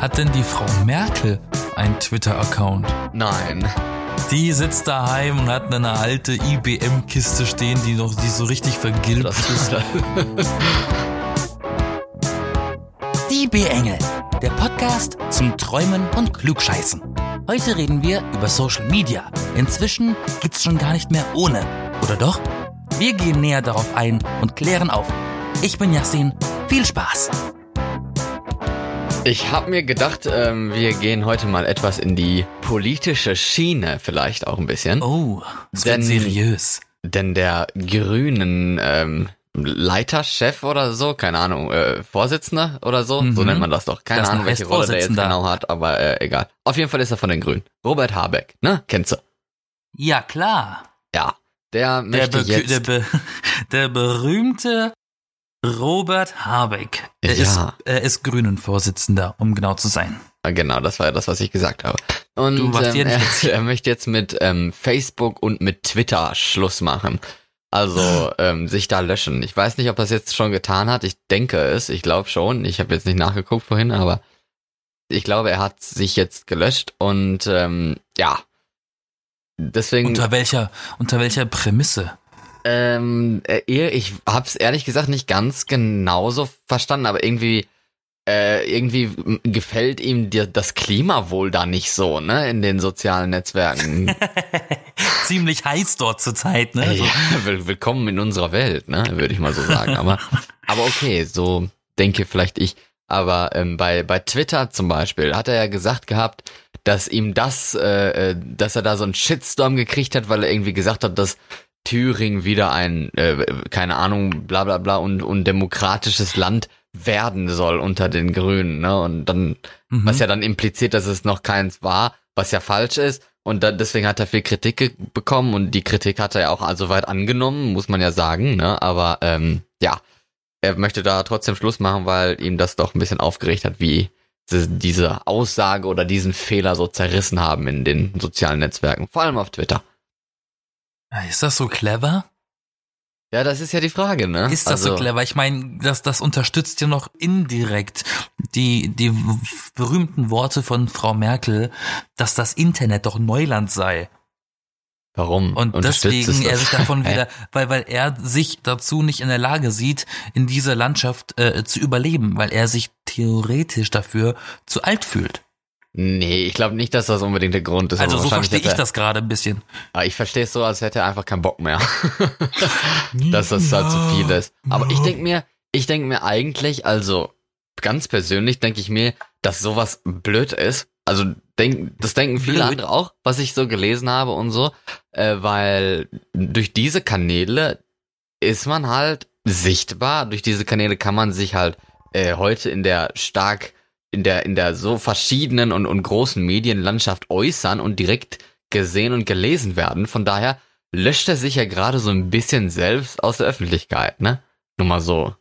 hat denn die Frau Merkel einen Twitter-Account? Nein. Die sitzt daheim und hat eine alte IBM-Kiste stehen, die noch die so richtig vergilbt Das ist. Die B-Engel, der Podcast zum Träumen und Klugscheißen. Heute reden wir über Social Media. Inzwischen gibt's schon gar nicht mehr ohne, oder doch? Wir gehen näher darauf ein und klären auf. Ich bin Yassin, viel Spaß. Ich habe mir gedacht, ähm, wir gehen heute mal etwas in die politische Schiene, vielleicht auch ein bisschen. Oh, es Denn- seriös. Denn der grünen ähm, Leiter, Chef oder so, keine Ahnung, äh, Vorsitzender oder so, so Mhm. nennt man das doch. Keine Das Ahnung, welche Rolle der jetzt genau hat, aber äh, egal. Auf jeden Fall ist er von den Grünen. Robert Habeck, ne? Kennst du? Ja, klar. Ja. Der Der, möchte jetzt... der, be der berühmte Robert Habeck. Er, Ja. ist, er ist Grünen-Vorsitzender, um genau zu sein. Ah, Genau, das war ja das, was ich gesagt habe. Und ähm, er, er möchte jetzt mit ähm, Facebook und mit Twitter Schluss machen. Also ähm, sich da löschen. Ich weiß nicht, ob er es jetzt schon getan hat. Ich denke es. Ich glaube schon. Ich habe jetzt nicht nachgeguckt vorhin, aber ich glaube, er hat sich jetzt gelöscht und ähm, ja. Deswegen. Unter welcher, unter welcher Prämisse? Ähm, äh, ich hab's ehrlich gesagt nicht ganz genauso verstanden, aber irgendwie, äh, irgendwie gefällt ihm dir das Klima wohl da nicht so, ne, in den sozialen Netzwerken. Ziemlich heiß dort zurzeit, ne? Will- willkommen in unserer Welt, ne, würde ich mal so sagen. Aber, aber okay, so denke vielleicht ich. Aber ähm, bei bei Twitter zum Beispiel hat er ja gesagt gehabt, dass ihm das, äh, äh, dass er da so einen Shitstorm gekriegt hat, weil er irgendwie gesagt hat, dass Thüringen wieder ein, äh, keine Ahnung, bla bla bla und, und demokratisches Land werden soll unter den Grünen, ne? Und dann, mhm. was ja dann impliziert, dass es noch keins war, was ja falsch ist. Und dann, deswegen hat er viel Kritik bekommen und die Kritik hat er ja auch also weit angenommen, muss man ja sagen, ne? Aber ähm, ja, er möchte da trotzdem Schluss machen, weil ihm das doch ein bisschen aufgeregt hat, wie sie diese Aussage oder diesen Fehler so zerrissen haben in den sozialen Netzwerken, vor allem auf Twitter. Ist das so clever? Ja, das ist ja die Frage, ne? Ist das so clever? Ich meine, das, das unterstützt ja noch indirekt die, die berühmten Worte von Frau Merkel, dass das Internet doch Neuland sei. Warum? Und deswegen es er sich davon wieder, weil, weil er sich dazu nicht in der Lage sieht, in dieser Landschaft äh, zu überleben, weil er sich theoretisch dafür zu alt fühlt. Nee, ich glaube nicht, dass das unbedingt der Grund ist. Also so verstehe ich das gerade ein bisschen. Aber ich verstehe es so, als hätte er einfach keinen Bock mehr. dass das halt zu viel ist. Aber ich denke mir, ich denke mir eigentlich, also ganz persönlich denke ich mir, dass sowas blöd ist. Also denk, das denken viele Blöd? andere auch, was ich so gelesen habe und so, äh, weil durch diese Kanäle ist man halt sichtbar. Durch diese Kanäle kann man sich halt äh, heute in der stark in der in der so verschiedenen und, und großen Medienlandschaft äußern und direkt gesehen und gelesen werden. Von daher löscht er sich ja gerade so ein bisschen selbst aus der Öffentlichkeit, ne? Nur mal so.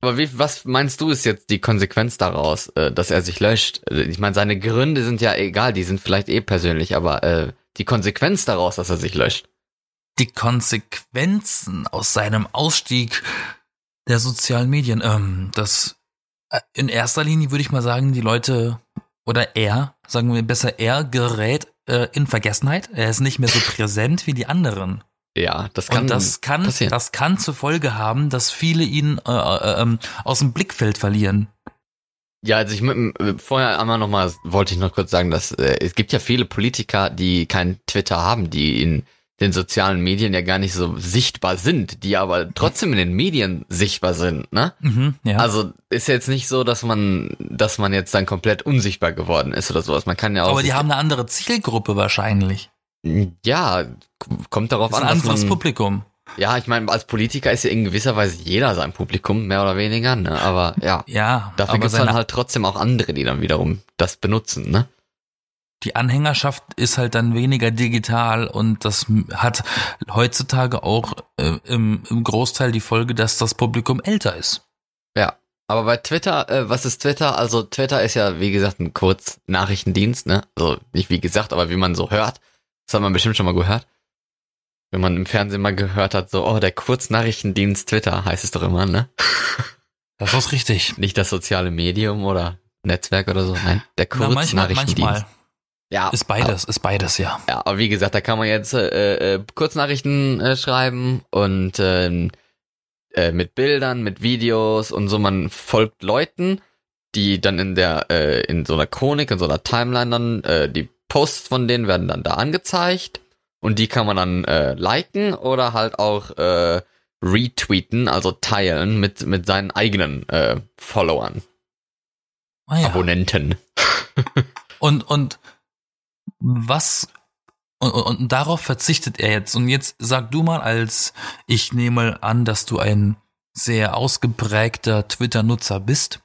Aber wie, was meinst du ist jetzt die Konsequenz daraus, äh, dass er sich löscht? Äh, Ich meine, seine Gründe sind ja egal, die sind vielleicht eh persönlich, aber äh, die Konsequenz daraus, dass er sich löscht. Die Konsequenzen aus seinem Ausstieg der sozialen Medien, ähm, das in erster Linie würde ich mal sagen, die Leute oder er, sagen wir besser, er gerät äh, in Vergessenheit. Er ist nicht mehr so präsent wie die anderen. Ja, das kann Und das kann, passieren. das kann zur Folge haben, dass viele ihn äh, äh, ähm, aus dem Blickfeld verlieren. Ja, also ich mit, äh, vorher einmal noch mal wollte ich noch kurz sagen, dass äh, es gibt ja viele Politiker, die kein Twitter haben, die in den sozialen Medien ja gar nicht so sichtbar sind, die aber trotzdem in den Medien sichtbar sind, ne? Mhm, ja. Also ist jetzt nicht so, dass man, dass man jetzt dann komplett unsichtbar geworden ist oder sowas. Man kann ja auch. Aber die haben eine andere Zielgruppe wahrscheinlich. ja, kommt darauf an, ein anderes man, Publikum. Ja, ich meine, als Politiker ist ja in gewisser Weise jeder sein Publikum, mehr oder weniger, ne? Aber ja. Ja, Dafür gibt's seine, dann halt trotzdem auch andere, die dann wiederum das benutzen, ne? Die Anhängerschaft ist halt dann weniger digital und das hat heutzutage auch äh, im, im Großteil die Folge, dass das Publikum älter ist. Ja. Aber bei Twitter, äh, was ist Twitter? Also Twitter ist ja, wie gesagt, ein Kurznachrichtendienst, ne? Also nicht wie gesagt, aber wie man so hört. Das hat man bestimmt schon mal gehört. Wenn man im Fernsehen mal gehört hat, so, oh, der Kurznachrichtendienst Twitter heißt es doch immer, ne? Das ist richtig. Nicht das soziale Medium oder Netzwerk oder so. Nein, der Na, manchmal, Kurznachrichtendienst. manchmal. Ja, Ist beides, ist beides, ja. Ja, aber wie gesagt, da kann man jetzt äh, äh, Kurznachrichten äh, schreiben und ähm, äh, mit Bildern, mit Videos und so. Man folgt Leuten, die dann in der äh, in so einer Chronik, in so einer Timeline dann äh, die Posts von denen werden dann da angezeigt und die kann man dann äh, liken oder halt auch äh, retweeten, also teilen mit mit seinen eigenen äh, Followern, Ah, ja. Abonnenten. Und, und was, und, und, und darauf verzichtet er jetzt. Und jetzt sag du mal als, ich nehme an, dass du ein sehr ausgeprägter Twitter-Nutzer bist.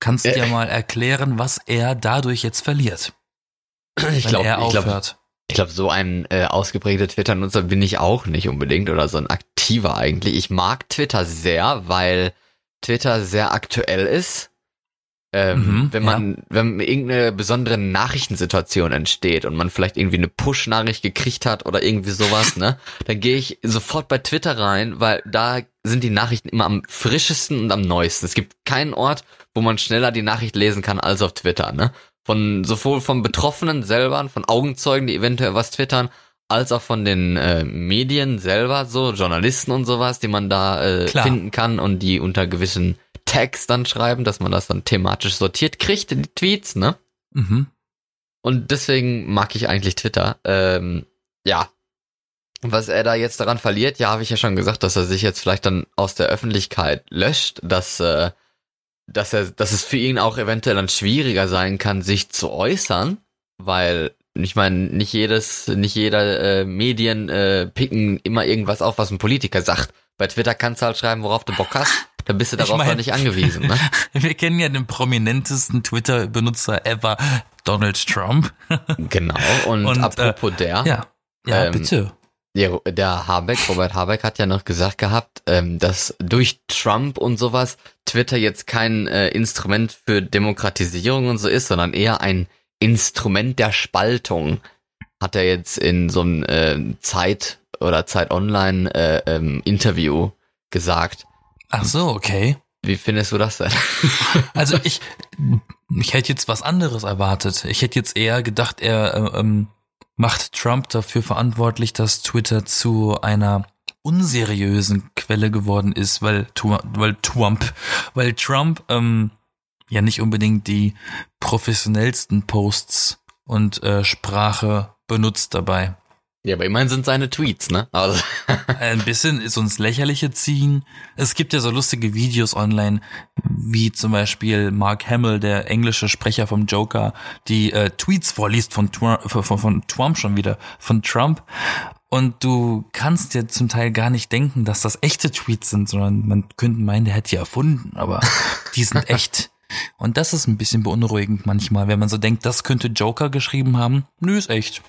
Kannst Äh. dir mal erklären, was er dadurch jetzt verliert, Ich glaube, er aufhört. Ich glaube, so ein äh, ausgeprägter Twitter-Nutzer bin ich auch nicht unbedingt oder so ein aktiver eigentlich. Ich mag Twitter sehr, weil Twitter sehr aktuell ist. Ähm, Mhm, wenn man, wenn irgendeine besondere Nachrichtensituation entsteht und man vielleicht irgendwie eine Push-Nachricht gekriegt hat oder irgendwie sowas, ne, dann gehe ich sofort bei Twitter rein, weil da sind die Nachrichten immer am frischesten und am neuesten. Es gibt keinen Ort, wo man schneller die Nachricht lesen kann als auf Twitter, ne? Von sowohl von Betroffenen selber, von Augenzeugen, die eventuell was twittern, als auch von den äh, Medien selber, so Journalisten und sowas, die man da äh, Klar. finden kann und die unter gewissen Tags dann schreiben, dass man das dann thematisch sortiert kriegt, die Tweets, ne? Mhm. Und deswegen mag ich eigentlich Twitter. Ähm, ja. Was er da jetzt daran verliert, ja, habe ich ja schon gesagt, dass er sich jetzt vielleicht dann aus der Öffentlichkeit löscht, dass, äh, dass er, dass es für ihn auch eventuell dann schwieriger sein kann, sich zu äußern, weil ich meine, nicht jedes, nicht jeder äh, Medien äh, picken immer irgendwas auf, was ein Politiker sagt. Bei Twitter kannst du halt schreiben, worauf du Bock hast. Da bist du Ich darauf mein- halt nicht angewiesen, ne? Wir kennen ja den prominentesten Twitter-Benutzer ever, Donald Trump. Genau. Und, Und, äh, apropos der, Ja, ja, Ähm, bitte. Der, der Habeck, Robert Habeck hat ja noch gesagt gehabt, ähm, dass durch Trump und sowas Twitter jetzt kein äh, Instrument für Demokratisierung und so ist, sondern eher ein Instrument der Spaltung. Hat er jetzt in so einem äh, Zeit oder Zeit Online äh, ähm, Interview gesagt. Ach so, okay. Wie findest du das denn? Also ich, ich hätte jetzt was anderes erwartet. Ich hätte jetzt eher gedacht, er äh, ähm, macht Trump dafür verantwortlich, dass Twitter zu einer unseriösen Quelle geworden ist, weil, weil Trump, weil Trump ähm, ja nicht unbedingt die professionellsten Posts und äh, Sprache benutzt dabei. Ja, aber immerhin sind seine Tweets, ne? Also, ein bisschen ist uns lächerliche ziehen. Es gibt ja so lustige Videos online, wie zum Beispiel Mark Hamill, der englische Sprecher vom Joker, die äh, Tweets vorliest von, Trump- von, von, von Trump schon wieder, von Trump. Und du kannst dir zum Teil gar nicht denken, dass das echte Tweets sind, sondern man könnte meinen, der hätte die erfunden, aber die sind echt. Und das ist ein bisschen beunruhigend manchmal, wenn man so denkt, das könnte Joker geschrieben haben. Nö, ist echt.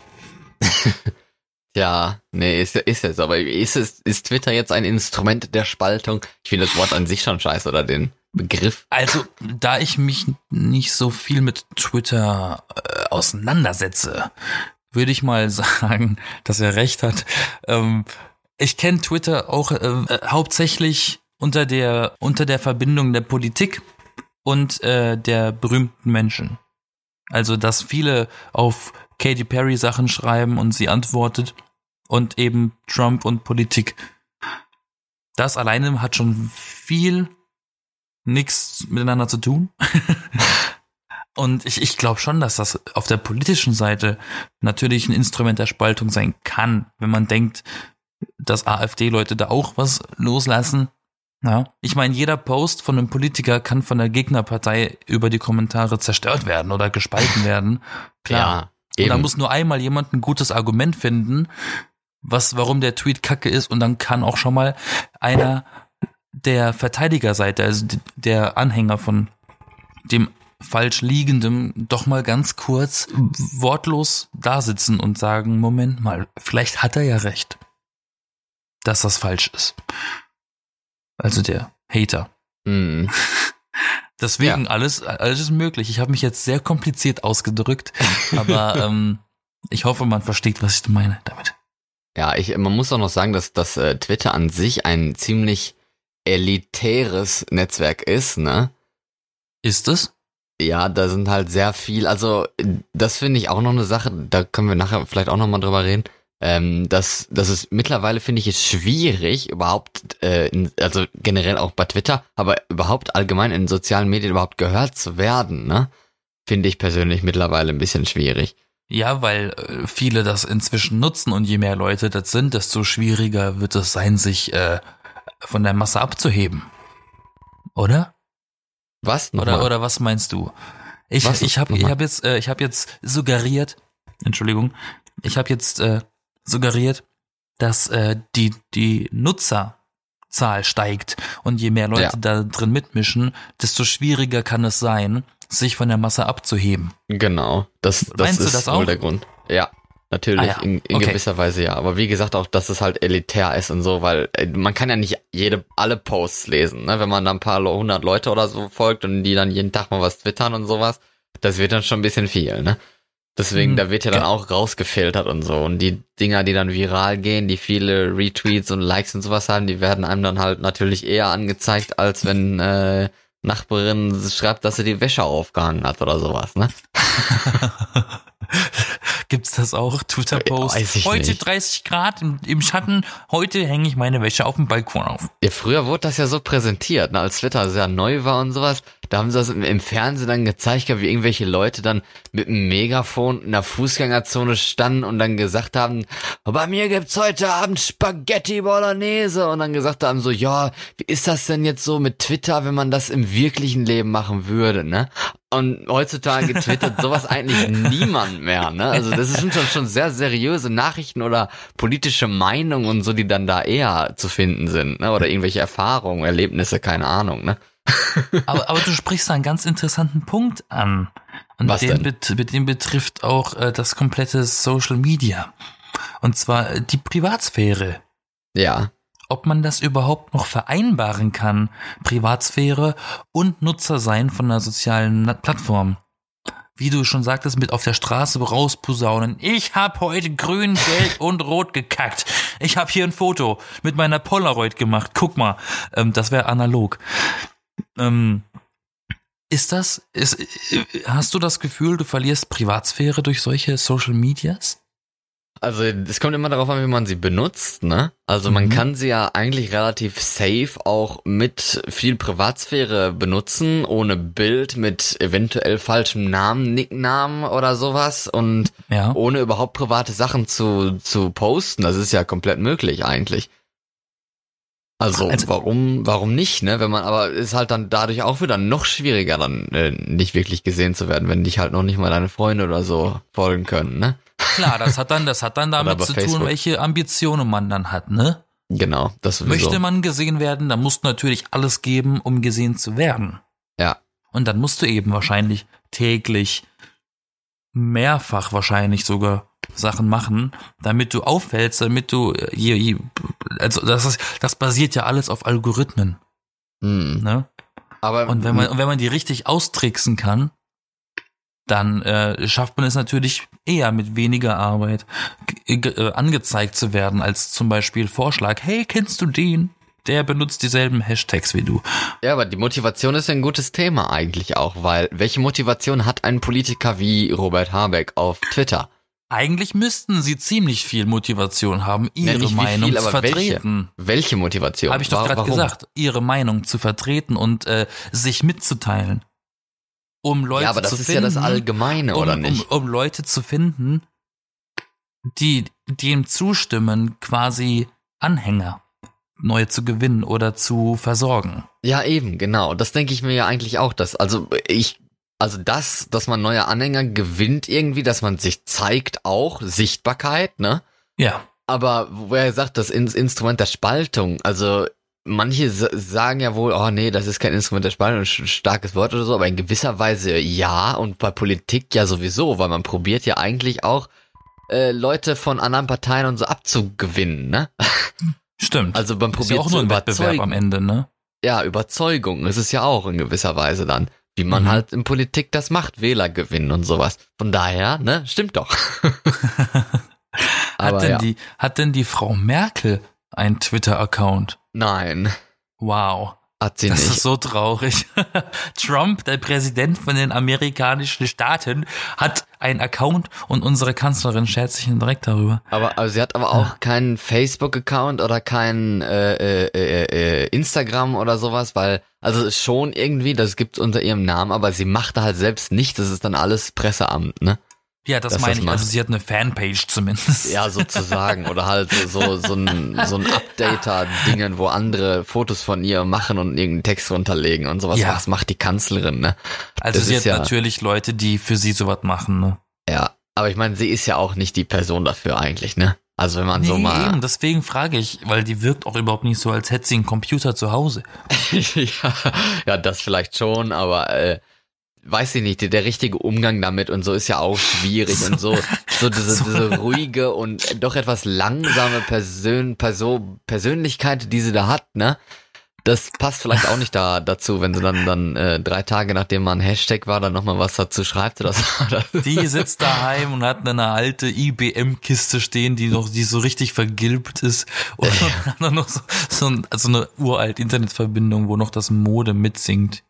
ja, nee, ist, ist es. Aber ist es, ist Twitter jetzt ein Instrument der Spaltung? Ich finde das Wort an sich schon scheiße oder den Begriff. Also, da ich mich nicht so viel mit Twitter äh, auseinandersetze, würde ich mal sagen, dass er recht hat. Ähm, ich kenne Twitter auch äh, äh, hauptsächlich unter der unter der Verbindung der Politik und äh, der berühmten Menschen. Also, dass viele auf Katy Perry Sachen schreiben und sie antwortet und eben Trump und Politik. Das alleine hat schon viel nichts miteinander zu tun. Und ich, ich glaube schon, dass das auf der politischen Seite natürlich ein Instrument der Spaltung sein kann, wenn man denkt, dass AfD-Leute da auch was loslassen. Ja. Ich meine, jeder Post von einem Politiker kann von der Gegnerpartei über die Kommentare zerstört werden oder gespalten werden. Klar. Ja, Und da eben. muss nur einmal jemand ein gutes Argument finden, was, warum der Tweet kacke ist, und dann kann auch schon mal einer der Verteidigerseite, also der Anhänger von dem falsch liegendem, doch mal ganz kurz wortlos da sitzen und sagen, Moment mal, vielleicht hat er ja recht, dass das falsch ist. Also der Hater. Mhm. Deswegen alles, alles ist möglich. Ich habe mich jetzt sehr kompliziert ausgedrückt, aber ähm, ich hoffe, man versteht, was ich meine damit. Ja, ich, man muss auch noch sagen, dass, dass äh, Twitter an sich ein ziemlich elitäres Netzwerk ist, ne? Ist es? Ja, da sind halt sehr viel, also das finde ich auch noch eine Sache, da können wir nachher vielleicht auch noch mal drüber reden. Ähm, das, das ist mittlerweile finde ich es schwierig, überhaupt, äh, in, also generell auch bei Twitter, aber überhaupt allgemein in sozialen Medien überhaupt gehört zu werden, ne? Finde ich persönlich mittlerweile ein bisschen schwierig. Ja, weil äh, viele das inzwischen nutzen und je mehr Leute das sind, desto schwieriger wird es sein, sich äh, von der Masse abzuheben. Oder? Was? Oder, Nochmal? oder was meinst du? Ich, Was? ich habe ich Nochmal. hab jetzt, äh, ich hab jetzt suggeriert, Entschuldigung, ich habe jetzt äh, suggeriert, dass äh, die, die Nutzerzahl steigt und je mehr Leute Ja. da drin mitmischen, desto schwieriger kann es sein, sich von der Masse abzuheben. Genau, das, das Meinst du ist das wohl auch? der Grund. Ja, natürlich, Ah ja, in, in okay. gewisser Weise ja. Aber wie gesagt auch, dass es halt elitär ist und so, weil äh, man kann ja nicht jede, alle Posts lesen, ne? Wenn man da ein paar hundert Leute oder so folgt und die dann jeden Tag mal was twittern und sowas, das wird dann schon ein bisschen viel, ne? Deswegen, Hm, da wird ja dann auch rausgefiltert und so. Und die Dinger, die dann viral gehen, die viele Retweets und Likes und sowas haben, die werden einem dann halt natürlich eher angezeigt, als wenn äh, Nachbarin schreibt, dass sie die Wäsche aufgehangen hat oder sowas, ne? Gibt's das auch? Twitter-Post. Heute nicht. 30 Grad im, im Schatten, heute hänge ich meine Wäsche auf dem Balkon auf. Ja, früher wurde das ja so präsentiert, ne, als Twitter sehr neu war und sowas. Da haben sie das im, im Fernsehen dann gezeigt, wie irgendwelche Leute dann mit einem Megafon in der Fußgängerzone standen und dann gesagt haben, bei mir gibt's heute Abend Spaghetti Bolognese und dann gesagt haben so, ja, wie ist das denn jetzt so mit Twitter, wenn man das im wirklichen Leben machen würde, ne? Und heutzutage twittert sowas eigentlich niemand mehr, ne? Also das sind schon, schon sehr seriöse Nachrichten oder politische Meinungen und so, die dann da eher zu finden sind, ne? Oder irgendwelche Erfahrungen, Erlebnisse, keine Ahnung, ne? Aber, aber du sprichst da einen ganz interessanten Punkt an. Und Was den, bet, den betrifft auch äh, das komplette Social Media. Und zwar äh, die Privatsphäre. Ja. Ob man das überhaupt noch vereinbaren kann, Privatsphäre und Nutzer sein von einer sozialen Plattform. Wie du schon sagtest, mit auf der Straße rausposaunen. Ich hab heute grün, gelb und rot gekackt. Ich hab hier ein Foto mit meiner Polaroid gemacht. Guck mal, ähm, das wäre analog. Ähm, ist das, ist, hast du das Gefühl, du verlierst Privatsphäre durch solche Social Medias? Also es kommt immer darauf an, wie man sie benutzt, ne? Also man Mhm. kann sie ja eigentlich relativ safe auch mit viel Privatsphäre benutzen, ohne Bild, mit eventuell falschem Namen, Nicknamen oder sowas und Ja. ohne überhaupt private Sachen zu, zu posten. Das ist ja komplett möglich eigentlich. Also, Also- warum, warum nicht, ne? Wenn man, aber ist halt dann dadurch auch wieder noch schwieriger, dann äh, nicht wirklich gesehen zu werden, wenn dich halt noch nicht mal deine Freunde oder so folgen können, ne? Klar, das hat dann, das hat dann damit zu Facebook. tun, welche Ambitionen man dann hat, ne? Genau, das sowieso. Möchte man gesehen werden, dann musst du natürlich alles geben, um gesehen zu werden. Ja. Und dann musst du eben wahrscheinlich täglich, mehrfach wahrscheinlich sogar Sachen machen, damit du auffällst, damit du äh, je, je, also das ist, das basiert ja alles auf Algorithmen, Hm. ne? Aber Und wenn man, und wenn man die richtig austricksen kann, dann äh, schafft man es natürlich eher mit weniger Arbeit äh, angezeigt zu werden, als zum Beispiel Vorschlag, hey, kennst du den? Der benutzt dieselben Hashtags wie du. ja, aber die Motivation ist ein gutes Thema eigentlich auch, weil welche Motivation hat ein Politiker wie Robert Habeck auf Twitter? Eigentlich müssten sie ziemlich viel Motivation haben, ihre wie Meinung viel, zu aber welche? vertreten. Welche Motivation? Habe ich doch gerade gesagt, ihre Meinung zu vertreten und äh, sich mitzuteilen. Um Leute Ja, aber das zu ist finden, ja das Allgemeine, um, oder nicht? Um, um Leute zu finden, die dem zustimmen, quasi Anhänger neu zu gewinnen oder zu versorgen. Ja, eben, genau. Das denke ich mir ja eigentlich auch, dass, also ich, also das, dass man neue Anhänger gewinnt irgendwie, dass man sich zeigt auch, Sichtbarkeit, ne? Ja. Aber wo er sagt, das In Instrument der Spaltung, also manche sa- sagen ja wohl, oh nee, das ist kein Instrument der Spaltung, ein starkes Wort oder so, aber in gewisser Weise ja und bei Politik ja sowieso, weil man probiert ja eigentlich auch äh, Leute von anderen Parteien und so abzugewinnen, ne? Stimmt. Also man ist probiert ja auch nur ein Wettbewerb am Ende, ne? Ja, Überzeugung. Es ist ja auch in gewisser Weise dann, wie man Mhm. halt in Politik das macht, Wähler gewinnen und sowas. Von daher, ne, stimmt doch. Hat denn ja. die, hat denn die Frau Merkel einen Twitter-Account? Nein. Wow. Hat Das ist so traurig. Trump, der Präsident von den amerikanischen Staaten, hat einen Account und unsere Kanzlerin schert sich direkt darüber. Aber also sie hat aber auch keinen Facebook-Account oder keinen äh, äh, äh, äh, Instagram oder sowas, weil also schon irgendwie, das gibt's unter ihrem Namen, aber sie macht da halt selbst nicht. Das ist dann alles Presseamt, ne? Ja, das meine das ich. Also sie hat eine Fanpage zumindest. Ja, sozusagen. Oder halt so, so ein, so ein Updater-Dingen, wo andere Fotos von ihr machen und irgendeinen Text runterlegen und sowas. Ja. Was macht die Kanzlerin, ne? Also das sie hat ja- natürlich Leute, die für sie sowas machen. Ne? Ja. Aber ich meine, sie ist ja auch nicht die Person dafür eigentlich, ne? Also wenn man so Nee, mal. eben, deswegen frage ich, weil die wirkt auch überhaupt nicht so, als hätte sie einen Computer zu Hause. ja, ja, das vielleicht schon, aber äh, weiß ich nicht, der, richtige Umgang damit und so ist ja auch schwierig und so, so diese, diese ruhige und doch etwas langsame Persön, Person, Persönlichkeit, die sie da hat, ne? Das passt vielleicht auch nicht da dazu, wenn sie dann dann äh, drei Tage nachdem man Hashtag war, dann nochmal was dazu schreibt oder so. Die sitzt daheim und hat eine alte IBM-Kiste stehen, die noch, die so richtig vergilbt ist. Und hat dann noch so, so, ein, also eine uralt Internetverbindung, wo noch das Mode mitsingt.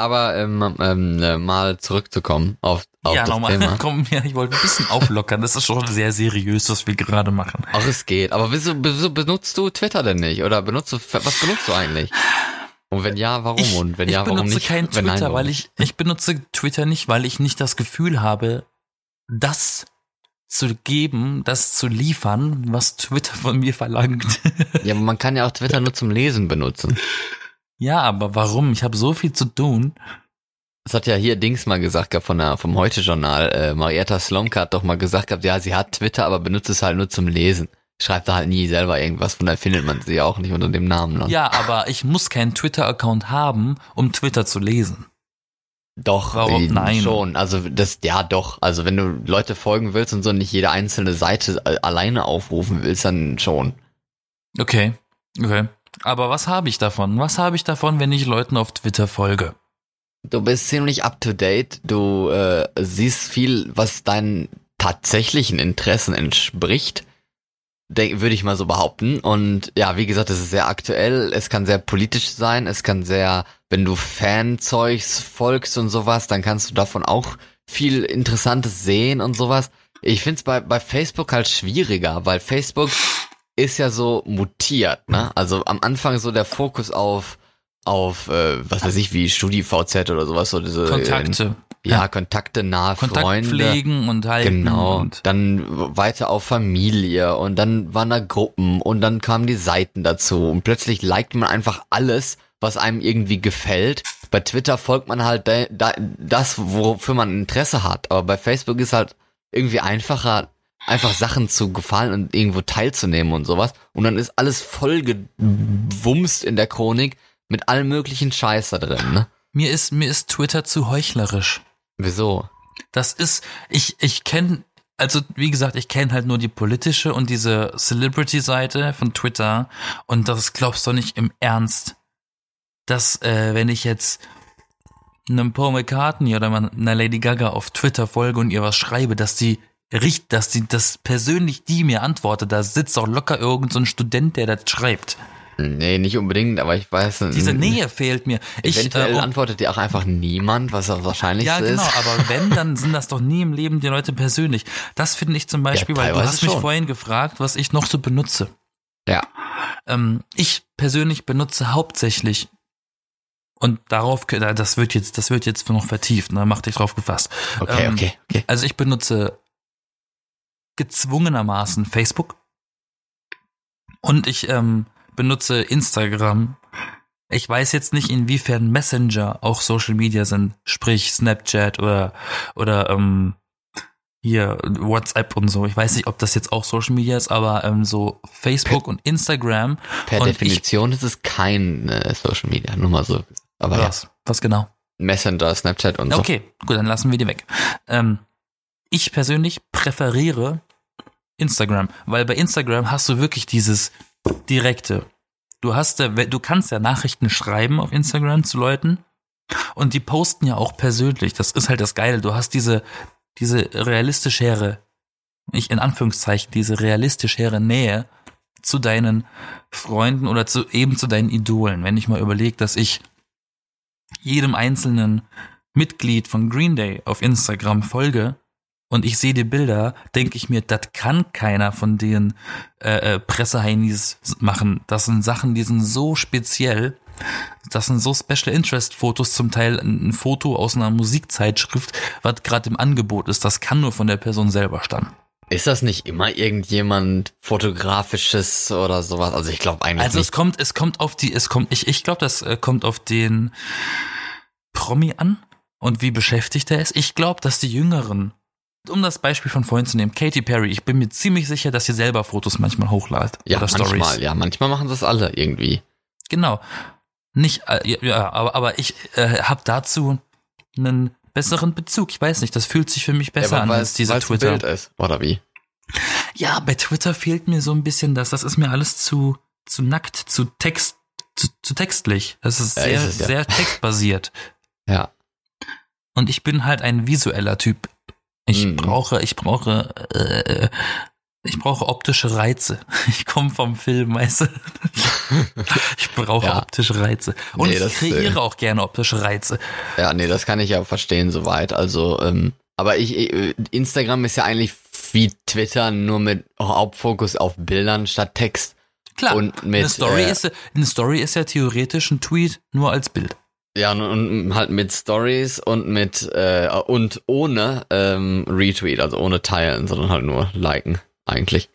Aber ähm, ähm, äh, mal zurückzukommen auf, auf ja, das nochmal, Thema. komm, ja, ich wollte ein bisschen auflockern. Das ist schon sehr seriös, was wir gerade machen. Ach, es geht. Aber wieso, wieso benutzt du Twitter denn nicht? Oder benutzt du, was benutzt du eigentlich? Und wenn ja, warum? Ich, Und wenn ich ja, warum benutze nicht? kein wenn Twitter, nein, weil ich, ich benutze Twitter nicht, weil ich nicht das Gefühl habe, das zu geben, das zu liefern, was Twitter von mir verlangt. Ja, aber man kann ja auch Twitter nur zum Lesen benutzen. Ja, aber warum? Ich habe so viel zu tun. Das hat ja hier Dings mal gesagt gehabt von der, vom Heute-Journal. Äh, Marietta Slomka hat doch mal gesagt gehabt, ja, sie hat Twitter, aber benutzt es halt nur zum Lesen. Schreibt da halt nie selber irgendwas, von daher findet man sie auch nicht unter dem Namen. Ne? Ja, aber ich muss keinen Twitter-Account haben, um Twitter zu lesen. Doch, Warum? äh, Nein. schon. Also das, ja doch. Also wenn du Leute folgen willst und so nicht jede einzelne Seite äh, alleine aufrufen willst, dann schon. Okay, okay. Aber was habe ich davon? Was habe ich davon, wenn ich Leuten auf Twitter folge? Du bist ziemlich up to date. Du äh, siehst viel, was deinen tatsächlichen Interessen entspricht. Würde ich mal so behaupten. Und ja, wie gesagt, es ist sehr aktuell. Es kann sehr politisch sein. Es kann sehr, wenn du Fanzeugs folgst und sowas, dann kannst du davon auch viel Interessantes sehen und sowas. Ich find's bei, bei Facebook halt schwieriger, weil Facebook ist ja so mutiert, ne? Also am Anfang so der Fokus auf auf äh, was weiß ich wie StudiVZ oder sowas so diese Kontakte. äh, ja, Kontakte nahe Kontakt Freunde pflegen und halten. Genau. Und Dann weiter auf Familie und dann waren da Gruppen und dann kamen die Seiten dazu und plötzlich liked man einfach alles, was einem irgendwie gefällt. Bei Twitter folgt man halt da, da, das, wofür man Interesse hat. Aber bei Facebook ist halt irgendwie einfacher, einfach Sachen zu gefallen und irgendwo teilzunehmen und sowas. Und dann ist alles voll gewumst in der Chronik mit allem möglichen Scheiß da drin, ne? mir ist, mir ist Twitter zu heuchlerisch. Wieso? Das ist, ich, ich kenne, also wie gesagt, ich kenne halt nur die politische und diese Celebrity-Seite von Twitter und das glaubst du nicht im Ernst, dass äh, wenn ich jetzt einem Paul McCartney oder einer Lady Gaga auf Twitter folge und ihr was schreibe, dass die riecht, dass die das persönlich die mir antwortet, da sitzt auch locker irgend so ein Student, der das schreibt. Nee, nicht unbedingt, aber ich weiß Diese Nähe fehlt mir. Ich, Eventuell äh, und- antwortet dir auch einfach niemand, was das Wahrscheinlichste Ja, genau, ist. aber wenn, dann sind das doch nie im Leben die Leute persönlich. Das finde ich zum Beispiel, weil du hast mich schon. vorhin gefragt, was ich noch so benutze. Ja. Ähm, ich persönlich benutze hauptsächlich und darauf, das wird jetzt, das wird jetzt noch vertieft, ne, mach dich drauf gefasst. Okay, ähm, okay, okay. Also ich benutze gezwungenermaßen Facebook und ich ähm, benutze Instagram. Ich weiß jetzt nicht, inwiefern Messenger auch Social Media sind, sprich Snapchat oder oder ähm, hier WhatsApp und so. Ich weiß nicht, ob das jetzt auch Social Media ist, aber ähm, so Facebook und Instagram. Per und Definition ist es kein äh, Social Media, nur mal so. Aber ja, Was? Was genau? Messenger, Snapchat und so. Okay, gut, dann lassen wir die weg. Ähm, ich persönlich präferiere Instagram, weil bei Instagram hast du wirklich dieses direkte. Du hast ja, du kannst ja Nachrichten schreiben auf Instagram zu Leuten und die posten ja auch persönlich. Das ist halt das Geile. Du hast diese, diese realistischere, ich in Anführungszeichen, diese realistischere Nähe zu deinen Freunden oder zu eben zu deinen Idolen. Wenn ich mal überlege, dass ich jedem einzelnen Mitglied von Green Day auf Instagram folge und ich sehe die Bilder, denke ich mir, das kann keiner von den äh, äh, Presseheinis machen. Das sind Sachen, die sind so speziell. Das sind so Special Interest Fotos, zum Teil ein Foto aus einer Musikzeitschrift, was gerade im Angebot ist. Das kann nur von der Person selber stammen. Ist das nicht immer irgendjemand fotografisches oder sowas? Also ich glaube eigentlich Also nicht. es kommt, es kommt auf die, es kommt, ich, ich glaube, das äh, kommt auf den Promi an und wie beschäftigt er ist. Ich glaube, dass die Jüngeren, um das Beispiel von vorhin zu nehmen, Katy Perry, ich bin mir ziemlich sicher, dass sie selber Fotos manchmal hochladet ja, oder manchmal, Stories. ja, manchmal machen das alle irgendwie. Genau. Nicht, äh, ja, aber, aber ich äh, habe dazu einen besseren Bezug. Ich weiß nicht, das fühlt sich für mich besser ja, an als diese ein Twitter. Bild ist, oder wie? Ja, bei Twitter fehlt mir so ein bisschen das. Das ist mir alles zu, zu nackt, zu text, zu, zu textlich. Das ist Ja, sehr, ist es ja. sehr textbasiert. Ja. Und ich bin halt ein visueller Typ. Ich Mhm. brauche, ich brauche, äh, ich brauche optische Reize. Ich komme vom Film, weißt du? Ich brauche Ja. optische Reize. Und Nee, ich kreiere äh, auch gerne optische Reize. Ja, nee, das kann ich ja verstehen soweit. Also, ähm, aber ich, äh, Instagram ist ja eigentlich wie Twitter nur mit Hauptfokus auf Bildern statt Text. Klar, und mit, eine, Story äh, ist, eine Story ist ja theoretisch ein Tweet nur als Bild. Ja, und, und halt mit Stories und mit äh, und ohne ähm, Retweet, also ohne teilen, sondern halt nur liken, eigentlich.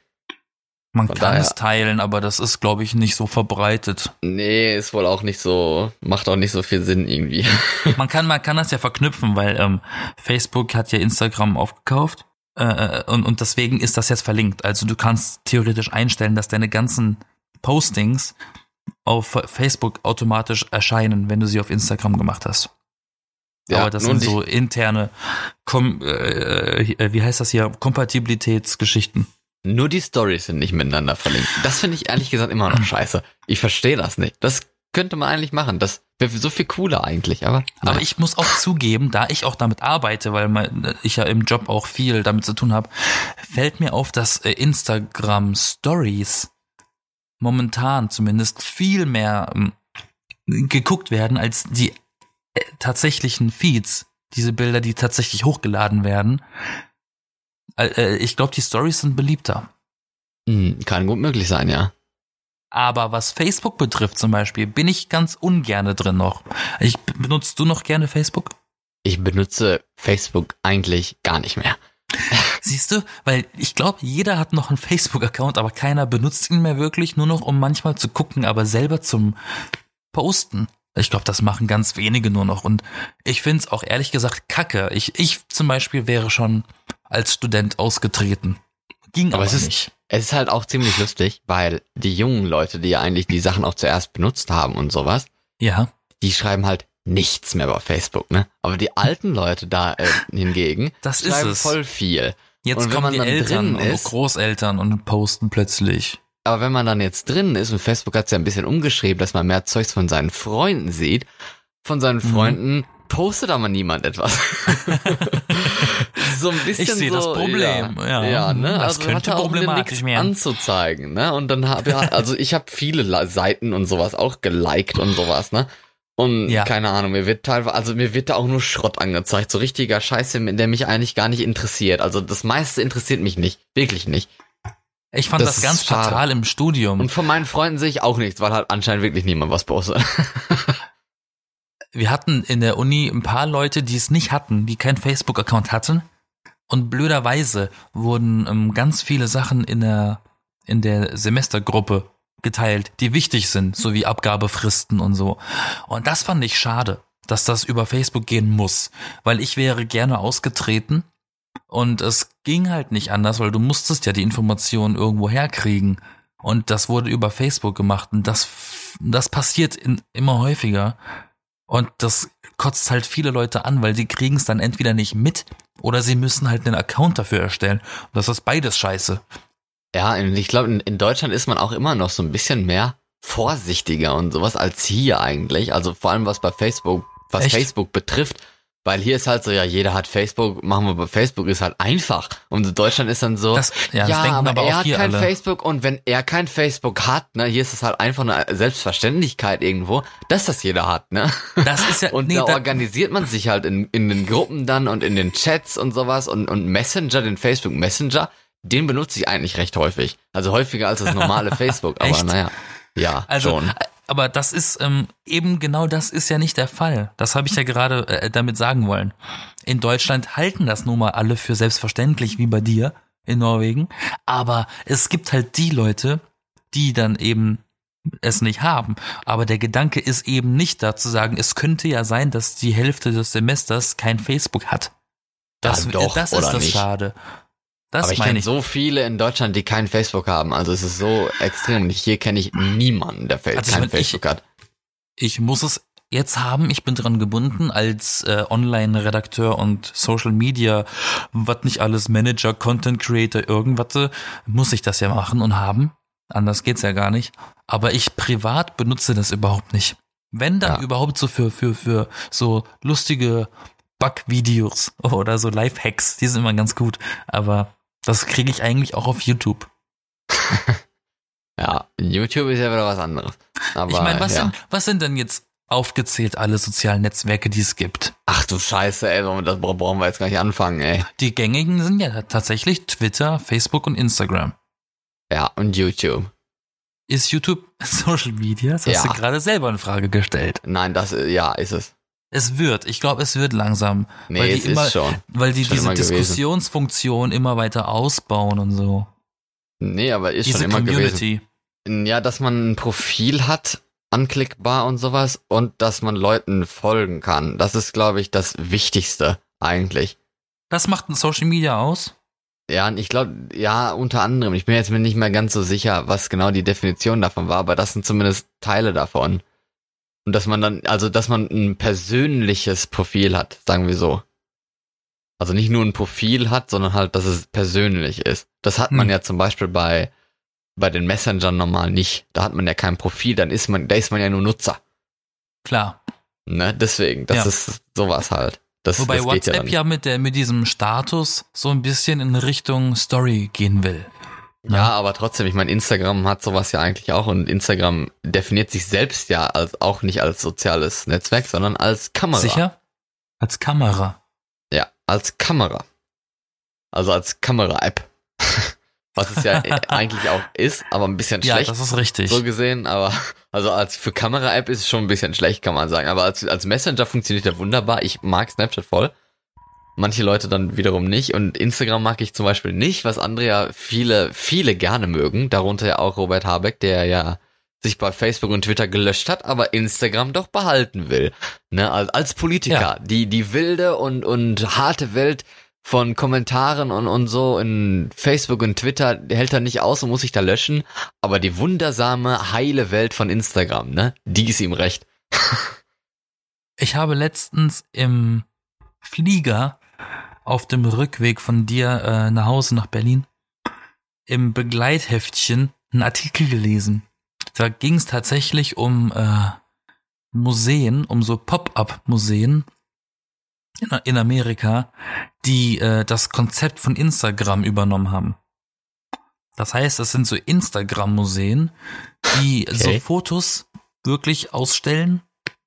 Man Von kann daher- es teilen, aber das ist, glaube ich, nicht so verbreitet. Nee, ist wohl auch nicht so, macht auch nicht so viel Sinn irgendwie. Man kann, man kann das ja verknüpfen, weil ähm, Facebook hat ja Instagram aufgekauft äh, und, und deswegen ist das jetzt verlinkt. Also du kannst theoretisch einstellen, dass deine ganzen Postings auf Facebook automatisch erscheinen, wenn du sie auf Instagram gemacht hast. Aber das sind so interne, Kom äh, äh, wie heißt das hier, Kompatibilitätsgeschichten. Nur die Stories sind nicht miteinander verlinkt. Das finde ich ehrlich gesagt immer noch scheiße. Ich verstehe das nicht. Das könnte man eigentlich machen. Das wäre so viel cooler eigentlich, aber. Aber naja. ich muss auch zugeben, da ich auch damit arbeite, weil mein, ich ja im Job auch viel damit zu tun habe, fällt mir auf, dass äh, Instagram Stories momentan zumindest viel mehr ähm, geguckt werden als die äh, tatsächlichen Feeds, diese Bilder, die tatsächlich hochgeladen werden. Äh, äh, ich glaube, die Stories sind beliebter. Hm, kann gut möglich sein, ja. Aber was Facebook betrifft zum Beispiel, bin ich ganz ungerne drin noch. Ich benutzt du noch gerne Facebook? Ich benutze Facebook eigentlich gar nicht mehr. Siehst du, weil ich glaube, jeder hat noch einen Facebook-Account, aber keiner benutzt ihn mehr wirklich, nur noch um manchmal zu gucken, aber selber zum Posten. Ich glaube, das machen ganz wenige nur noch. Und ich find's auch ehrlich gesagt kacke. Ich, ich zum Beispiel wäre schon als Student ausgetreten. Ging aber, Aber es ist- nicht. Es ist halt auch ziemlich lustig, weil die jungen Leute, die ja eigentlich die Sachen auch zuerst benutzt haben und sowas, Ja. die schreiben halt nichts mehr bei Facebook, ne? Aber die alten Leute da äh, hingegen Das ist schreiben es. voll viel. Jetzt kommen man die dann Eltern und ist- Großeltern und posten plötzlich. Aber wenn man dann jetzt drin ist und Facebook hat es ja ein bisschen umgeschrieben, dass man mehr Zeugs von seinen Freunden sieht, von seinen Mhm. Freunden postet aber niemand etwas. so ein bisschen Ich sehe so, das Problem, ja. ja ne? Das also könnte hat auch problematisch werden. anzuzeigen, ne? Und dann habe ja, also ich habe viele La- Seiten und sowas auch geliked und sowas, ne? Und Ja. keine Ahnung, mir wird teilweise, also mir wird da auch nur Schrott angezeigt, so richtiger Scheiße, der mich eigentlich gar nicht interessiert. Also das meiste interessiert mich nicht, wirklich nicht. Ich fand Das das, ganz schade. fatal im Studium. Und von meinen Freunden sehe ich auch nichts, weil halt anscheinend wirklich niemand was postet. wir hatten in der Uni ein paar Leute, die es nicht hatten, die keinen Facebook-Account hatten. Und blöderweise wurden ähm, ganz viele Sachen in der, in der Semestergruppe geteilt, die wichtig sind, so wie Abgabefristen und so. Und das fand ich schade, dass das über Facebook gehen muss, weil ich wäre gerne ausgetreten und es ging halt nicht anders, weil du musstest ja die Informationen irgendwo herkriegen. Und das wurde über Facebook gemacht und das, das passiert in, immer häufiger. Und das kotzt halt viele Leute an, weil sie kriegen es dann entweder nicht mit oder sie müssen halt einen Account dafür erstellen. Und das ist beides scheiße. Ja, und ich glaube, in, in Deutschland ist man auch immer noch so ein bisschen mehr vorsichtiger und sowas als hier eigentlich. Also vor allem was bei Facebook, was Echt? Facebook betrifft. Weil hier ist halt so, ja, jeder hat Facebook, machen wir bei Facebook, ist halt einfach. Und in Deutschland ist dann so, Das, ja, ja, aber, aber er hat kein alle. Facebook und wenn er kein Facebook hat, ne, hier ist es halt einfach eine Selbstverständlichkeit irgendwo, dass das jeder hat, ne? Das ist ja, Und nee, da da, organisiert man sich halt in, in den Gruppen dann und in den Chats und sowas und, und Messenger, den Facebook Messenger, den benutze ich eigentlich recht häufig. Also häufiger als das normale Facebook, aber naja. Ja, Also, schon. äh, aber das ist ähm, eben genau das ist ja nicht der Fall. Das habe ich ja gerade äh, damit sagen wollen. In Deutschland halten das nun mal alle für selbstverständlich, wie bei dir in Norwegen. Aber es gibt halt die Leute, die dann eben es nicht haben. Aber der Gedanke ist eben nicht da zu sagen, es könnte ja sein, dass die Hälfte des Semesters kein Facebook hat. Das, Ja, doch, das ist das nicht? Schade. Das aber ich kenne so viele in Deutschland, die kein Facebook haben. Also es ist so extrem. Hier kenne ich niemanden, der Also kein ich- Facebook hat. ich muss es jetzt haben, ich bin dran gebunden als äh, Online-Redakteur und Social Media, was nicht alles Manager, Content Creator, irgendwas, muss ich das ja machen und haben. Anders geht's ja gar nicht. Aber ich privat benutze das überhaupt nicht. Wenn dann Ja. überhaupt so für, für, für so lustige Bug-Videos oder so Live-Hacks, die sind immer ganz gut. Aber das kriege ich eigentlich auch auf YouTube. Ja, YouTube ist ja wieder was anderes. Aber, ich meine, was, ja. sind, was sind denn jetzt aufgezählt alle sozialen Netzwerke, die es gibt? Ach du Scheiße, ey, das bra- brauchen wir jetzt gar nicht anfangen, ey. Die gängigen sind ja tatsächlich Twitter, Facebook und Instagram. Ja, und YouTube. Ist YouTube Social Media? Das hast Ja. du gerade selber in Frage gestellt. Nein, das, ja, ist es. Es wird, ich glaube, es wird langsam, Nee, Weil die es immer- ist schon. weil die Schon diese immer gewesen. Diskussionsfunktion immer weiter ausbauen und so. Nee, aber ist diese schon immer Community. gewesen. Ja, dass man ein Profil hat, anklickbar und sowas, und dass man Leuten folgen kann. Das ist, glaube ich, das Wichtigste eigentlich. Das macht ein Social Media aus. Ja, ich glaube, ja, unter anderem. Ich bin jetzt mir nicht mehr ganz so sicher, was genau die Definition davon war, aber das sind zumindest Teile davon. Und dass man dann, also dass man ein persönliches Profil hat, sagen wir so. Also nicht nur ein Profil hat, sondern halt, dass es persönlich ist. Das hat man Hm. ja zum Beispiel bei, bei den Messengern normal nicht. Da hat man ja kein Profil, dann ist man, da ist man ja nur Nutzer. Klar. Ne? Deswegen, das Ja. ist sowas halt. Das, Wobei das ja, WhatsApp dann. ja, mit, der, mit diesem Status so ein bisschen in Richtung Story gehen will. Ja, aber trotzdem, ich meine, Instagram hat sowas ja eigentlich auch und Instagram definiert sich selbst ja als auch nicht als soziales Netzwerk, sondern als Kamera. Sicher? Als Kamera. Ja, als Kamera. Also als Kamera-App. Was es ja eigentlich auch ist, aber ein bisschen Ja, schlecht das ist richtig. so gesehen, aber also als für Kamera-App ist es schon ein bisschen schlecht, kann man sagen. Aber als, als Messenger funktioniert er wunderbar. Ich mag Snapchat voll. Manche Leute dann wiederum nicht. Und Instagram mag ich zum Beispiel nicht, was andere ja viele, viele gerne mögen. Darunter ja auch Robert Habeck, der ja sich bei Facebook und Twitter gelöscht hat, aber Instagram doch behalten will. Ne, als, als Politiker. Ja. Die, die wilde und, und harte Welt von Kommentaren und, und so in Facebook und Twitter hält er nicht aus und muss sich da löschen. Aber die wundersame, heile Welt von Instagram, ne? Die ist ihm recht. Ich habe letztens im Flieger auf dem Rückweg von dir äh, nach Hause nach Berlin im Begleitheftchen einen Artikel gelesen. Da ging es tatsächlich um äh, Museen, um so Pop-up-Museen in, in Amerika, die äh, das Konzept von Instagram übernommen haben. Das heißt, es sind so Instagram-Museen, die so Okay. Fotos wirklich ausstellen,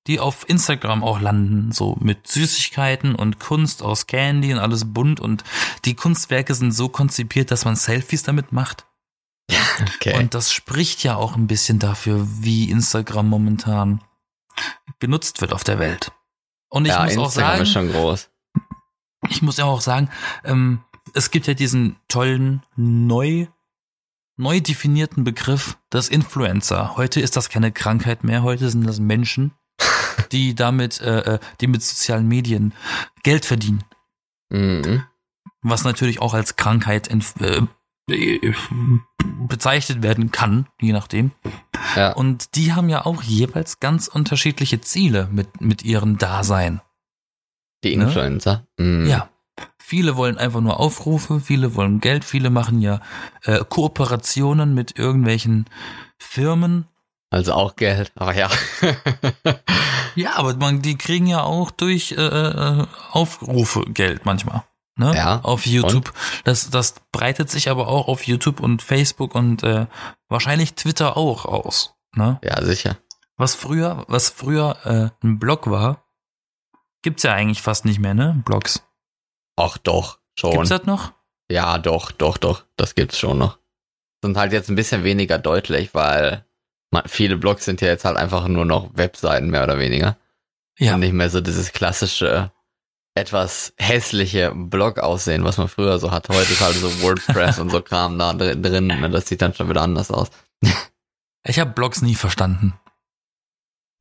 die auf Instagram auch landen, so mit Süßigkeiten und Kunst aus Candy und alles bunt und die Kunstwerke sind so konzipiert, dass man Selfies damit macht. Okay. Und das spricht ja auch ein bisschen dafür, wie Instagram momentan genutzt wird auf der Welt. Und ich ja, muss auch Instagram sagen, ist schon groß. ich muss ja auch sagen, ähm, es gibt ja diesen tollen neu neu definierten Begriff des Influencer. Heute ist das keine Krankheit mehr, heute sind das Menschen, die damit, äh, äh, die mit sozialen Medien Geld verdienen. Mhm. Was natürlich auch als Krankheit äh, äh, bezeichnet werden kann, je nachdem. Ja. Und die haben ja auch jeweils ganz unterschiedliche Ziele mit, mit ihrem Dasein. Die Ne? Influencer. Mhm. Ja. Viele wollen einfach nur Aufrufe, viele wollen Geld, viele machen ja äh, Kooperationen mit irgendwelchen Firmen, Also auch Geld, aber ja. Ja, aber man, die kriegen ja auch durch äh, äh, Aufrufe Geld manchmal. Ne? Ja, Auf YouTube. Das, das breitet sich aber auch auf YouTube und Facebook und äh, wahrscheinlich Twitter auch aus. Ne? ja, sicher. Was früher, was früher äh, ein Blog war, gibt's ja eigentlich fast nicht mehr, ne? Blogs. Ach doch, schon. Gibt's das noch? Ja, doch, doch, doch. Das gibt's schon noch. Sind halt jetzt ein bisschen weniger deutlich, weil viele Blogs sind ja jetzt halt einfach nur noch Webseiten mehr oder weniger. Ja. Und nicht mehr so dieses klassische, etwas hässliche Blog-Aussehen, was man früher so hatte. Heute ist halt so WordPress und so Kram da drin. ne? Das sieht dann schon wieder anders aus. Ich habe Blogs nie verstanden.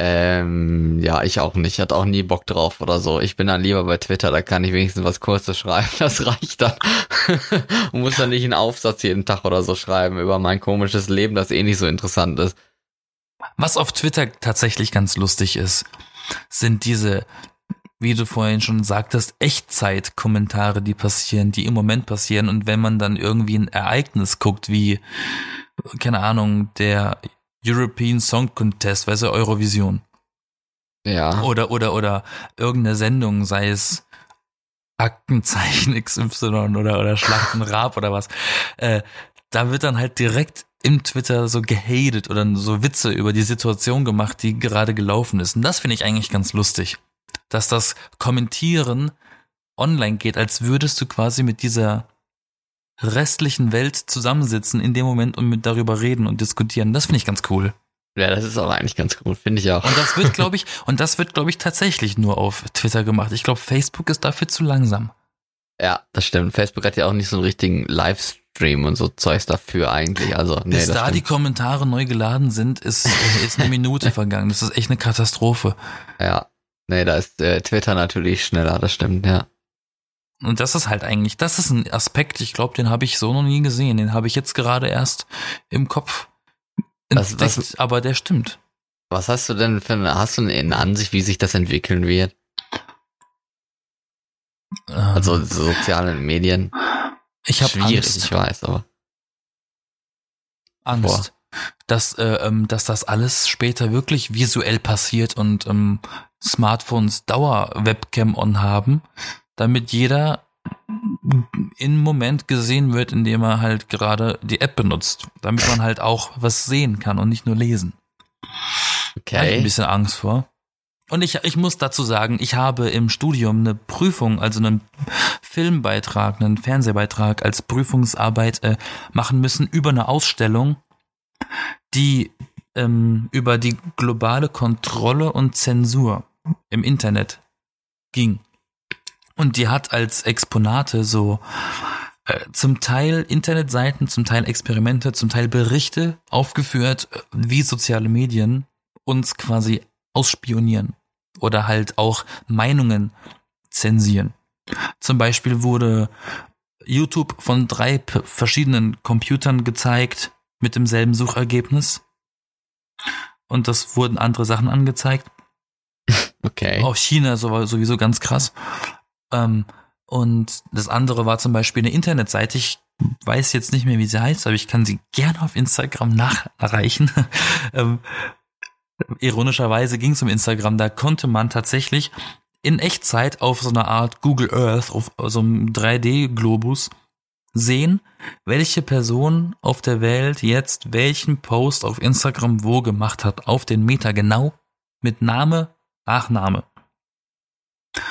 Ähm, ja, ich auch nicht. Ich hatte auch nie Bock drauf oder so. Ich bin dann lieber bei Twitter, da kann ich wenigstens was Kurzes schreiben. Das reicht dann. und muss dann nicht einen Aufsatz jeden Tag oder so schreiben über mein komisches Leben, das eh nicht so interessant ist. Was auf Twitter tatsächlich ganz lustig ist, sind diese, wie du vorhin schon sagtest, Echtzeit-Kommentare, die passieren, die im Moment passieren. Und wenn man dann irgendwie ein Ereignis guckt, wie, keine Ahnung, der European Song Contest, weißt du, Eurovision. Ja. Oder, oder, oder irgendeine Sendung, sei es Aktenzeichen XY oder, oder Schlachten Raab oder was. Äh, da wird dann halt direkt im Twitter so gehatet oder so Witze über die Situation gemacht, die gerade gelaufen ist. Und das finde ich eigentlich ganz lustig. Dass das Kommentieren online geht, als würdest du quasi mit dieser restlichen Welt zusammensitzen in dem Moment und mit darüber reden und diskutieren. Das finde ich ganz cool. Ja, das ist auch eigentlich ganz cool, finde ich auch. Und das wird, glaube ich, und das wird, glaube ich, tatsächlich nur auf Twitter gemacht. Ich glaube, Facebook ist dafür zu langsam. Ja, das stimmt. Facebook hat ja auch nicht so einen richtigen Livestream und so Zeugs dafür eigentlich. Also, nee, Bis da die stimmt. Kommentare neu geladen sind, ist, ist eine Minute vergangen. Das ist echt eine Katastrophe. Ja. Nee, da ist äh, Twitter natürlich schneller, das stimmt, ja. Und das ist halt eigentlich, das ist ein Aspekt, ich glaube, den habe ich so noch nie gesehen. Den habe ich jetzt gerade erst im Kopf Was- was- aber der stimmt. Was hast du denn für eine, hast du eine Ansicht, wie sich das entwickeln wird? Ähm, Also soziale Medien. Ich habe Angst. ich weiß, aber. Angst, dass, äh, ähm, dass das alles später wirklich visuell passiert und ähm, Smartphones Dauer-Webcam on haben, damit jeder im Moment gesehen wird, indem er halt gerade die App benutzt, damit man halt auch was sehen kann und nicht nur lesen. Da hab ich ein Okay. bisschen Angst vor. Und ich, ich muss dazu sagen, ich habe im Studium eine Prüfung, also einen Filmbeitrag, einen Fernsehbeitrag als Prüfungsarbeit äh, machen müssen über eine Ausstellung, die ähm, über die globale Kontrolle und Zensur im Internet ging. Und die hat als Exponate so äh, zum Teil Internetseiten, zum Teil Experimente, zum Teil Berichte aufgeführt, äh, wie soziale Medien uns quasi ausspionieren oder halt auch Meinungen zensieren. Zum Beispiel wurde YouTube von drei verschiedenen Computern gezeigt mit demselben Suchergebnis. Und das wurden andere Sachen angezeigt. Okay. Auch China so- sowieso ganz krass. Ähm, und das andere war zum Beispiel eine Internetseite. Ich weiß jetzt nicht mehr, wie sie heißt, aber ich kann sie gerne auf Instagram nachreichen. ähm, ironischerweise ging es um Instagram. Da konnte man tatsächlich in Echtzeit auf so einer Art Google Earth, auf so einem 3D-Globus sehen, welche Person auf der Welt jetzt welchen Post auf Instagram wo gemacht hat, auf den Meter genau, mit Name, Nachname.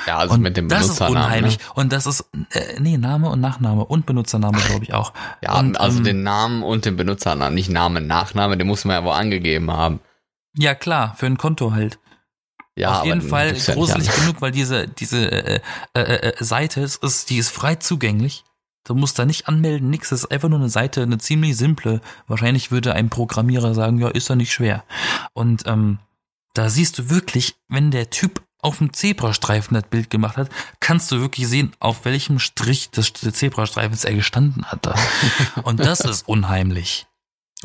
Ja, also und mit dem das ist Benutzernamen. unheimlich. Ne? Und das ist, äh, nee, Name und Nachname und Benutzername, glaube ich auch. Ja, und, also ähm, den Namen und den Benutzernamen, nicht Name, Nachname, den muss man ja wohl angegeben haben. Ja, klar, für ein Konto halt. Ja, Auf jeden den Fall gruselig genug, weil diese, diese äh, äh, äh, Seite ist, ist, die ist frei zugänglich. Du musst da nicht anmelden, nix. Das ist einfach nur eine Seite, eine ziemlich simple. Wahrscheinlich würde ein Programmierer sagen, ja, ist ja nicht schwer. Und ähm, da siehst du wirklich, wenn der Typ auf dem Zebrastreifen das Bild gemacht hat, kannst du wirklich sehen, auf welchem Strich des Zebrastreifens er gestanden hat. Da. Und das ist unheimlich.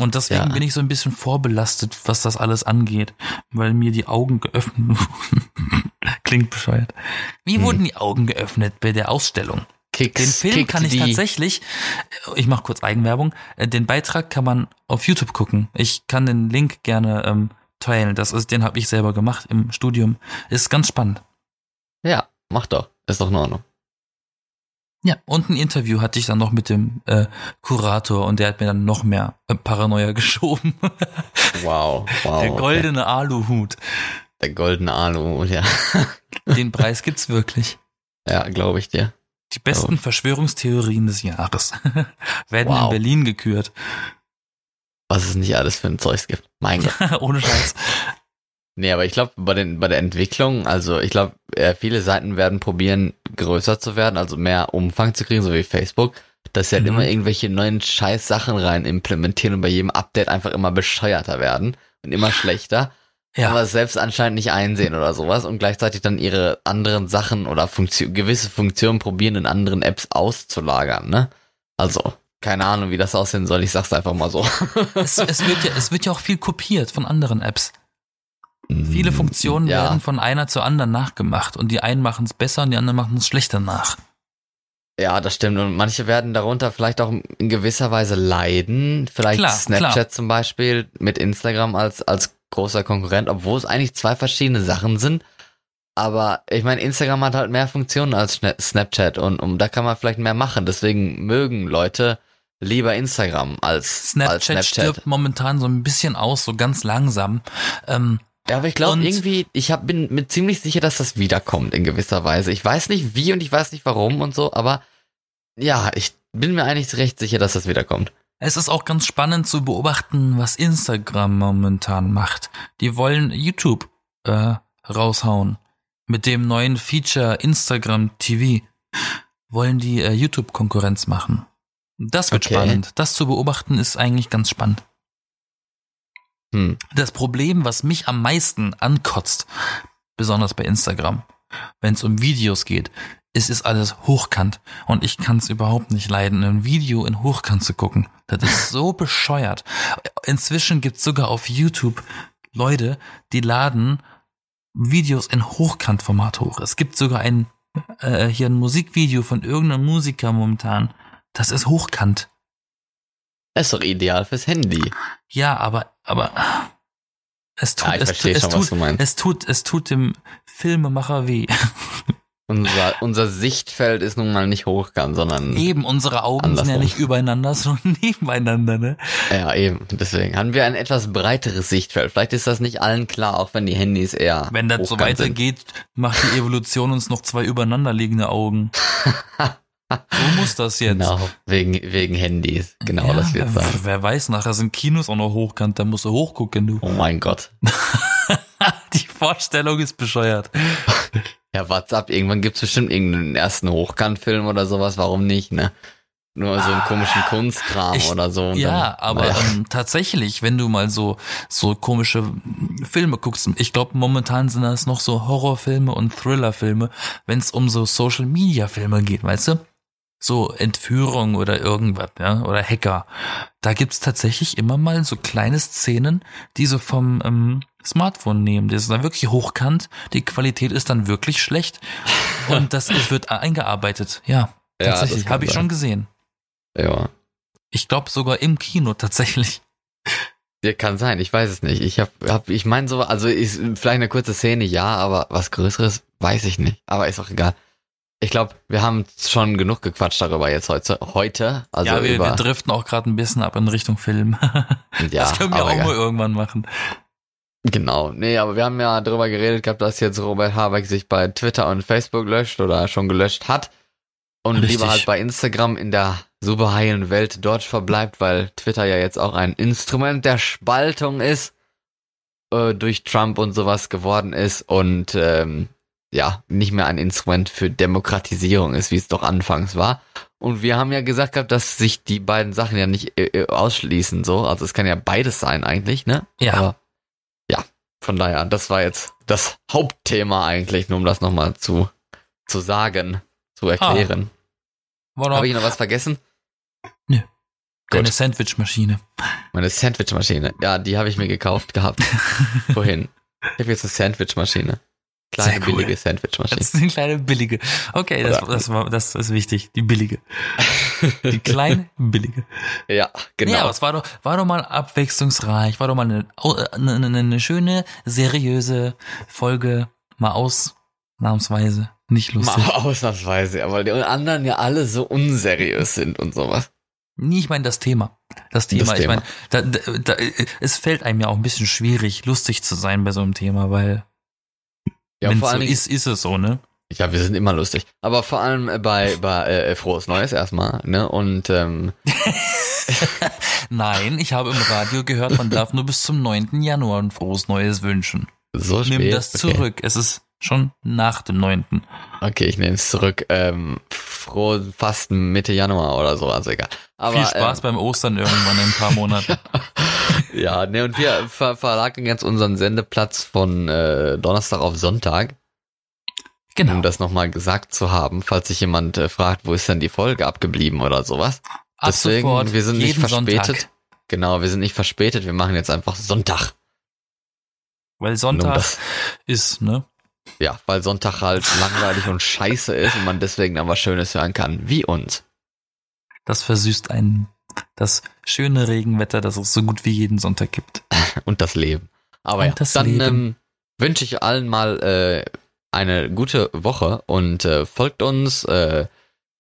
Und deswegen Ja. bin ich so ein bisschen vorbelastet, was das alles angeht, weil mir die Augen geöffnet Klingt bescheuert. Wie Hm. wurden die Augen geöffnet bei der Ausstellung? Kicks, Den Film kann ich die, tatsächlich, ich mache kurz Eigenwerbung, äh, den Beitrag kann man auf YouTube gucken. Ich kann den Link gerne ähm, teilen. Das ist, den habe ich selber gemacht im Studium. Ist ganz spannend. Ja, mach doch. Ist doch in Ordnung. Ja, und ein Interview hatte ich dann noch mit dem äh, Kurator und der hat mir dann noch mehr äh, Paranoia geschoben. Wow, wow. der okay. goldene Aluhut. Der goldene Alu, ja. Den Preis gibt's wirklich. Ja, glaube ich dir. Die besten Oh. Verschwörungstheorien des Jahres werden in Wow. Berlin gekürt. Was es nicht alles für ein Zeugs gibt. Mein Gott. Ohne Scheiß. Nee, aber ich glaube, bei, den, bei der Entwicklung, also ich glaube, äh, viele Seiten werden probieren, größer zu werden, also mehr Umfang zu kriegen, so wie Facebook, dass sie halt Mhm. immer irgendwelche neuen Scheiß-Sachen rein implementieren und bei jedem Update einfach immer bescheuerter werden und immer schlechter, Ja. aber es selbst anscheinend nicht einsehen oder sowas und gleichzeitig dann ihre anderen Sachen oder Funktion, gewisse Funktionen probieren, in anderen Apps auszulagern, ne? Also, keine Ahnung, wie das aussehen soll, ich sag's einfach mal so. es, es, wird ja, es wird ja auch viel kopiert von anderen Apps. Viele Funktionen Ja. werden von einer zur anderen nachgemacht und die einen machen es besser und die anderen machen es schlechter nach. Ja, das stimmt. Und manche werden darunter vielleicht auch in gewisser Weise leiden. Vielleicht Klar, Snapchat klar. zum Beispiel mit Instagram als, als großer Konkurrent, obwohl es eigentlich zwei verschiedene Sachen sind. Aber ich meine, Instagram hat halt mehr Funktionen als Snapchat und, und da kann man vielleicht mehr machen. Deswegen mögen Leute lieber Instagram als Snapchat, als Snapchat. stirbt momentan so ein bisschen aus, so ganz langsam. Ähm, Ja, aber ich glaube irgendwie, ich hab, bin mir ziemlich sicher, dass das wiederkommt in gewisser Weise. Ich weiß nicht wie und ich weiß nicht warum und so, aber ja, ich bin mir eigentlich recht sicher, dass das wiederkommt. es ist auch ganz spannend zu beobachten, was Instagram momentan macht. Die wollen YouTube äh, raushauen. Mit dem neuen Feature Instagram TV wollen die äh, YouTube-Konkurrenz machen. Das wird Okay. spannend. Das zu beobachten ist eigentlich ganz spannend. Hm. Das Problem, was mich am meisten ankotzt, besonders bei Instagram, wenn es um Videos geht, es ist alles hochkant und ich kann es überhaupt nicht leiden, ein Video in Hochkant zu gucken. Das ist so bescheuert. Inzwischen gibt es sogar auf YouTube Leute, die laden Videos in Hochkantformat hoch. Es gibt sogar ein äh, hier ein Musikvideo von irgendeinem Musiker momentan. Das ist hochkant. Das ist doch ideal fürs Handy. Ja, aber aber es tut Ja, es, verstehe es schon, tut es tut es tut dem Filmemacher weh. Unser, unser Sichtfeld ist nun mal nicht hochkant, sondern Eben unsere Augen sind ja Andersrum. nicht übereinander, sondern nebeneinander, ne? ja eben. Deswegen haben wir ein etwas breiteres Sichtfeld. Vielleicht ist das nicht allen klar, auch wenn die Handys eher Wenn das so weitergeht, macht die Evolution uns noch zwei übereinander liegende Augen. So muss das jetzt. Genau, wegen, wegen Handys. Genau, Ja, das wird sein. wer weiß, nachher sind Kinos auch noch hochkant, da musst du hochgucken, du. Oh mein Gott. Die Vorstellung ist bescheuert. Ja, WhatsApp, irgendwann gibt's bestimmt irgendeinen ersten Hochkantfilm oder sowas, warum nicht, ne? Nur so einen komischen Kunstkram Ah, ich- oder so. Ja, dann, aber naja. ähm, tatsächlich, wenn du mal so so komische Filme guckst, ich glaube momentan sind das noch so Horrorfilme und Thrillerfilme, wenn es um so Social Media Filme geht, weißt du? So Entführung oder irgendwas, ja, oder Hacker. Da gibt's tatsächlich immer mal so kleine Szenen, die so vom ähm, Smartphone nehmen. Das ist dann wirklich hochkant, die Qualität ist dann wirklich schlecht und das ist, wird eingearbeitet. Ja, Ja, tatsächlich, habe ich sein. schon gesehen. Ja. Ich glaube sogar im Kino tatsächlich. Ja, kann sein, ich weiß es nicht. Ich hab, hab ich meine so, also ist vielleicht eine kurze Szene, ja, aber was Größeres weiß ich nicht. Aber ist auch egal. Ich glaube, wir haben schon genug gequatscht darüber jetzt heute. Heute, also ja, wir, über, wir driften auch gerade ein bisschen ab in Richtung Film. ja, das können wir auch egal. mal irgendwann machen. Genau, nee, aber wir haben ja darüber geredet gehabt, dass jetzt Robert Habeck sich bei Twitter und Facebook löscht oder schon gelöscht hat und Richtig. lieber halt bei Instagram in der super heilen Welt dort verbleibt, weil Twitter ja jetzt auch ein Instrument der Spaltung ist, äh, durch Trump und sowas geworden ist und ähm, ja, nicht mehr ein Instrument für Demokratisierung ist, wie es doch anfangs war. Und wir haben ja gesagt gehabt, dass sich die beiden Sachen ja nicht äh, äh, ausschließen, so. Also es kann ja beides sein eigentlich, ne? Ja. Aber, ja, von daher, das war jetzt das Hauptthema eigentlich, nur um das nochmal zu, zu sagen, zu erklären. War noch Habe ich noch was vergessen? eine gut. Sandwichmaschine. Meine Sandwichmaschine. Ja, die habe ich mir gekauft gehabt. Vorhin. Ich habe jetzt eine Sandwichmaschine. Kleine Sehr cool. billige Sandwichmaschine. Das ist eine kleine billige. Okay, das, das, war, das ist wichtig. Die billige. Die kleine billige. Ja, genau. Ja, aber es war doch, war doch mal abwechslungsreich, war doch mal eine, äh, eine, eine, schöne, seriöse Folge, mal ausnahmsweise. Nicht lustig. Mal ausnahmsweise, aber die anderen ja alle so unseriös sind und sowas. Nee, ich meine das Thema. Das Thema, Das ich meine, da, da, da, es fällt einem ja auch ein bisschen schwierig, lustig zu sein bei so einem Thema, weil Ja, wenn es vor so Dingen, ist, ist es so, ne? ja, wir sind immer lustig. Aber vor allem äh, bei, bei äh, Frohes Neues erstmal, ne? Und ähm, Nein, ich habe im Radio gehört, man darf nur bis zum 9. Januar ein frohes Neues wünschen. so spät. Nimm das okay. zurück. Es ist schon nach dem 9. Okay, ich nehme es zurück. Ähm, froh fast Mitte Januar oder so, also egal. Aber, Viel Spaß beim Ostern irgendwann in ein paar Monaten. Ja, ne, und wir ver verlagern jetzt unseren Sendeplatz von äh, Donnerstag auf Sonntag, Genau. um das nochmal gesagt zu haben, falls sich jemand äh, fragt, wo ist denn die Folge abgeblieben oder sowas. Ab Deswegen, sofort, wir sind nicht verspätet. Sonntag. Genau, wir sind nicht verspätet, wir machen jetzt einfach Sonntag. Weil Sonntag das, ist, ne? ja, weil Sonntag halt langweilig und scheiße ist und man deswegen dann was Schönes hören kann, wie uns. Das versüßt einen das schöne Regenwetter, das es so gut wie jeden Sonntag gibt. und das Leben. Aber Und ja, das dann Leben. ähm, wünsche ich allen mal äh, eine gute Woche und äh, folgt uns äh,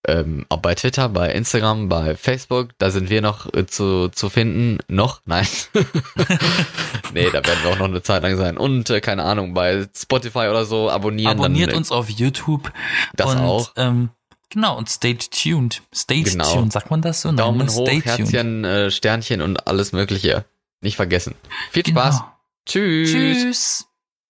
ähm, auch bei Twitter, bei Instagram, bei Facebook. Da sind wir noch äh, zu, zu finden. Noch? Nein. nee, da werden wir auch noch eine Zeit lang sein. Und äh, keine Ahnung, bei Spotify oder so abonnieren. Abonniert dann, uns auf YouTube. Das und, auch. Ähm, genau, und stay tuned. Stay Genau. tuned, sagt man das so? Nein, Daumen ne? hoch. Herzchen, äh, Sternchen und alles Mögliche. Nicht vergessen. Viel Genau. Spaß. Tschüss. Tschüss.